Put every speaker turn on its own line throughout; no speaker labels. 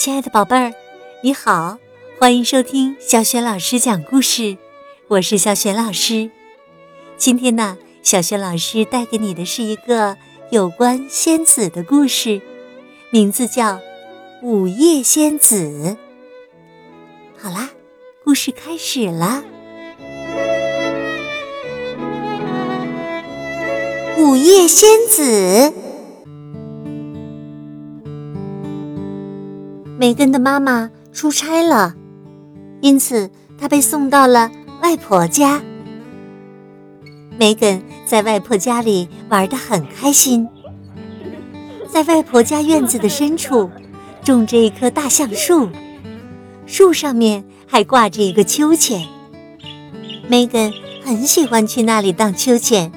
亲爱的宝贝儿，你好，欢迎收听小雪老师讲故事。我是小雪老师。今天呢，小雪老师带给你的是一个有关仙子的故事，名字叫《午夜仙子》。好啦，故事开始了。午夜仙子。梅根的妈妈出差了，因此她被送到了外婆家。梅根在外婆家里玩得很开心，在外婆家院子的深处种着一棵大橡树，树上面还挂着一个秋千。梅根很喜欢去那里荡秋千。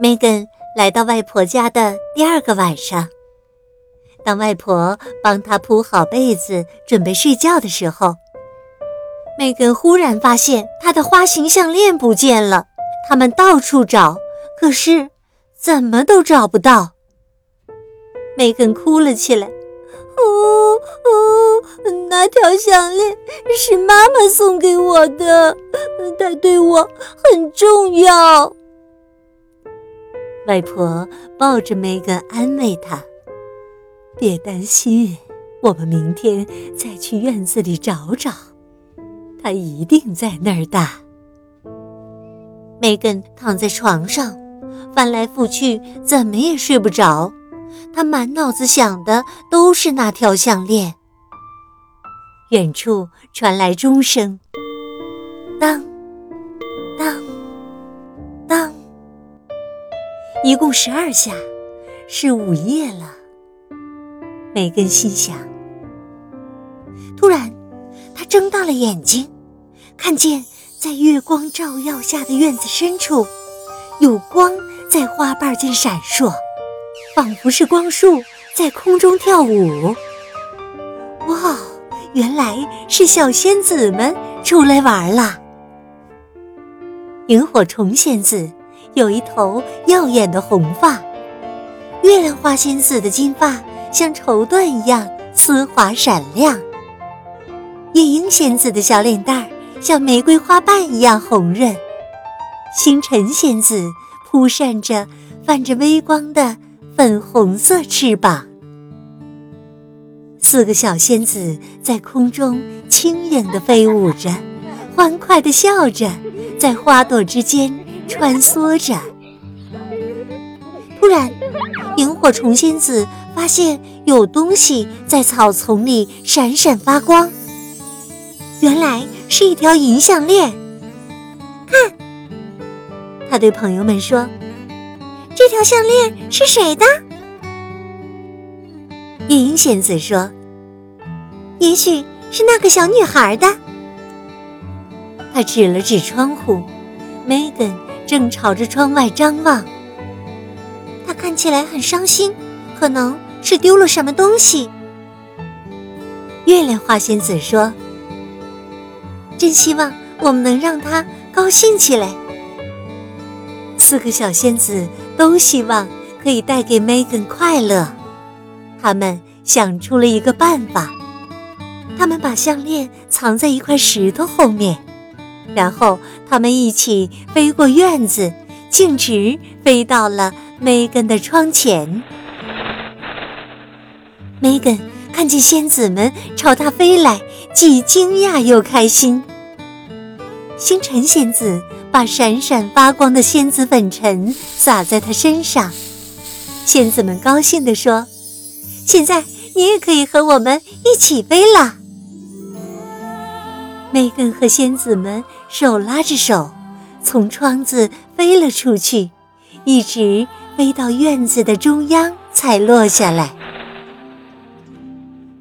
梅根来到外婆家的第二个晚上。当外婆帮她铺好被子，准备睡觉的时候，梅根忽然发现她的花形项链不见了。他们到处找，可是怎么都找不到。梅根哭了起来：“哦哦，那条项链是妈妈送给我的，它对我很重要。”外婆抱着梅根安慰她。别担心，我们明天再去院子里找找，他一定在那儿的。梅根躺在床上，翻来覆去，怎么也睡不着。他满脑子想的都是那条项链。远处传来钟声，当，当，当，一共十二下，是午夜了。梅根心想。突然，他睁大了眼睛，看见在月光照耀下的院子深处，有光在花瓣间闪烁，仿佛是光束在空中跳舞。哇，原来是小仙子们出来玩了！萤火虫仙子有一头耀眼的红发，月亮花仙子的金发。像绸缎一样丝滑闪亮，夜莺仙子的小脸蛋儿像玫瑰花瓣一样红润，星辰仙子扑扇着泛着微光的粉红色翅膀。四个小仙子在空中轻盈地飞舞着，欢快地笑着，在花朵之间穿梭着。突然，萤火虫仙子。发现有东西在草丛里闪闪发光，原来是一条银项链。看，他对朋友们说：“这条项链是谁的？”夜莺仙子说：“也许是那个小女孩的。”他指了指窗户，Megan 正朝着窗外张望，他看起来很伤心，可能。是丢了什么东西？月亮花仙子说：“真希望我们能让她高兴起来。”四个小仙子都希望可以带给 Megan 快乐。他们想出了一个办法，他们把项链藏在一块石头后面，然后他们一起飞过院子，径直飞到了 Megan 的窗前。梅根看见仙子们朝他飞来，既惊讶又开心。星辰仙子把闪闪发光的仙子粉尘洒在他身上，仙子们高兴地说：“现在你也可以和我们一起飞了。”梅根和仙子们手拉着手，从窗子飞了出去，一直飞到院子的中央才落下来。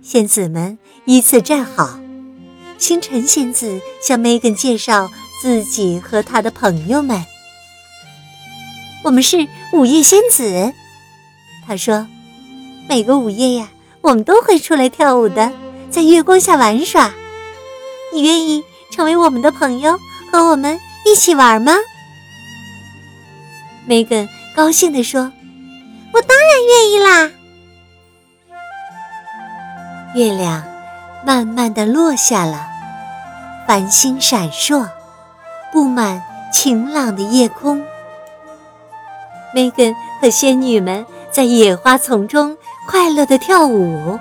仙子们依次站好，星辰仙子向梅根介绍自己和他的朋友们。我们是午夜仙子，他说：“每个午夜呀，我们都会出来跳舞的，在月光下玩耍。你愿意成为我们的朋友，和我们一起玩吗？”梅根高兴地说：“我当然愿意啦！”月亮慢慢的落下了，繁星闪烁，布满晴朗的夜空。梅根和仙女们在野花丛中快乐的跳舞，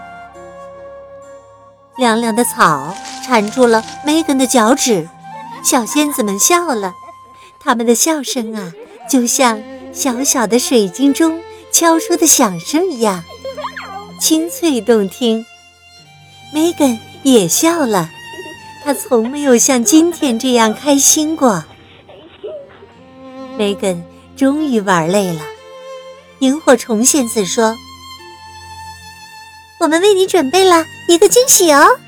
凉凉的草缠住了梅根的脚趾，小仙子们笑了，他们的笑声啊，就像小小的水晶中敲出的响声一样，清脆动听。Megan 也笑了，她从没有像今天这样开心过。Megan 终于玩累了，萤火虫仙子说：“我们为你准备了一个惊喜哦。”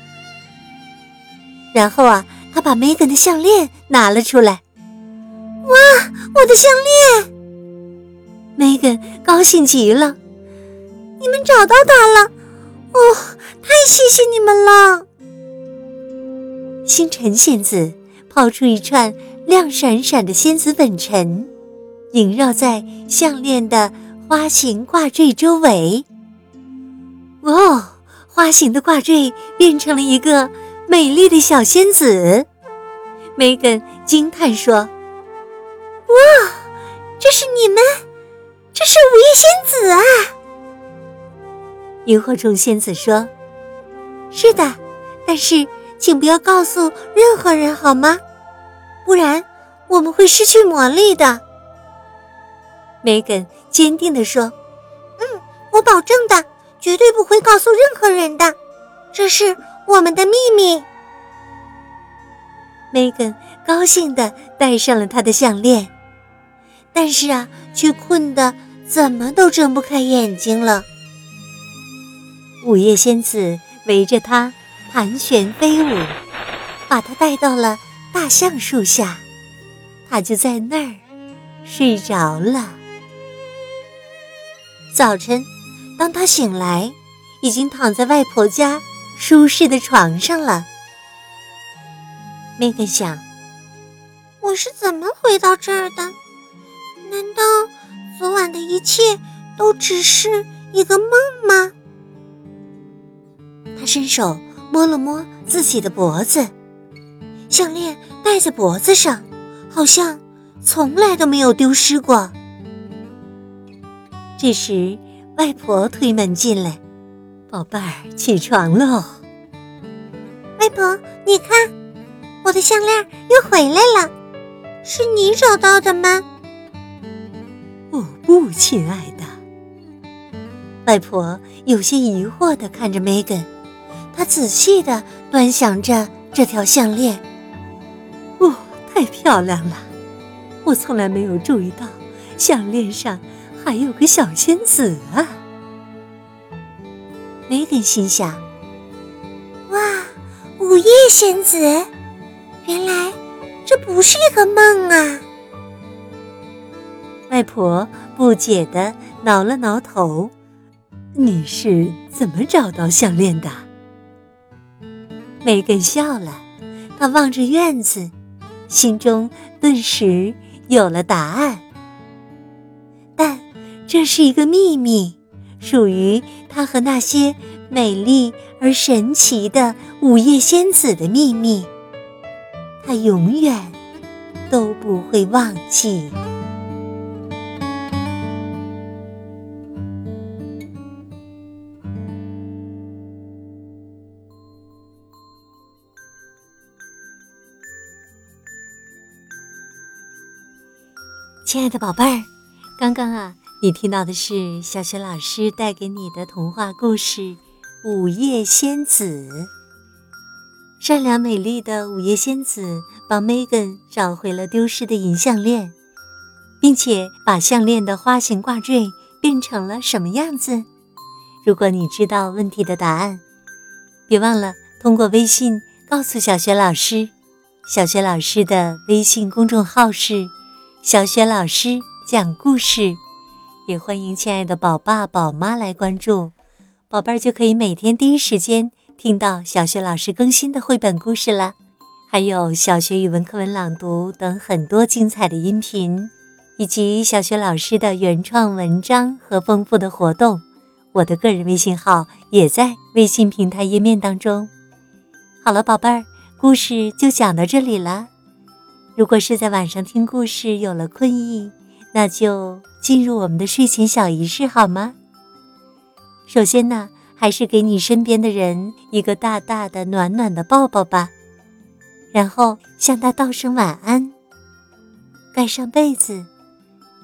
然后啊，他把 Megan 的项链拿了出来。哇，我的项链！！”Megan 高兴极了。你们找到它了。哦，太谢谢你们了！星辰仙子抛出一串亮闪闪的仙子粉尘，萦绕在项链的花形挂坠周围。哦，花形的挂坠变成了一个美丽的小仙子。梅根惊叹说：“哇，这是你们？这是午夜仙子啊！”萤火虫仙子说：“是的，但是请不要告诉任何人，好吗？不然我们会失去魔力的。”梅根坚定地说：“嗯，我保证的，绝对不会告诉任何人的，这是我们的秘密。”梅根高兴地戴上了他的项链，但是啊，却困得怎么都睁不开眼睛了。午夜仙子围着他盘旋飞舞，把他带到了大橡树下，他就在那儿睡着了。早晨，当他醒来，已经躺在外婆家舒适的床上了。梅根想：我是怎么回到这儿的？难道昨晚的一切都只是一个梦吗？他伸手摸了摸自己的脖子，项链戴在脖子上，好像从来都没有丢失过。这时，外婆推门进来：“宝贝儿，起床喽！”外婆，你看，我的项链又回来了，是你找到的吗？
哦，不，亲爱的。
外婆有些疑惑地看着梅根。他仔细的端详着这条项链，
哦，太漂亮了！我从来没有注意到项链上还有个小仙子啊。
梅根心想：“哇，午夜仙子，原来这不是一个梦啊！”外婆不解的挠了挠头：“
你是怎么找到项链的？”
梅根笑了，他望着院子，心中顿时有了答案。但这是一个秘密，属于他和那些美丽而神奇的午夜仙子的秘密，他永远都不会忘记。亲爱的宝贝儿，刚刚啊，你听到的是小雪老师带给你的童话故事《午夜仙子》。善良美丽的午夜仙子帮 Megan 找回了丢失的银项链，并且把项链的花形挂坠变成了什么样子？如果你知道问题的答案，别忘了通过微信告诉小雪老师。小雪老师的微信公众号是。小雪老师讲故事，也欢迎亲爱的宝爸宝妈来关注，宝贝儿就可以每天第一时间听到小雪老师更新的绘本故事了，还有小学语文课文朗读等很多精彩的音频，以及小学老师的原创文章和丰富的活动，我的个人微信号也在微信平台页面当中。好了，宝贝儿，故事就讲到这里了。如果是在晚上听故事有了困意，那就进入我们的睡前小仪式好吗？首先呢，还是给你身边的人一个大大的、暖暖的抱抱吧，然后向他道声晚安，盖上被子，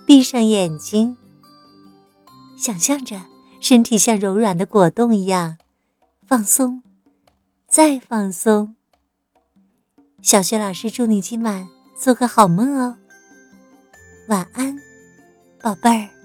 闭上眼睛，想象着身体像柔软的果冻一样放松。再放松。小雪老师祝你今晚做个好梦哦，晚安，宝贝儿。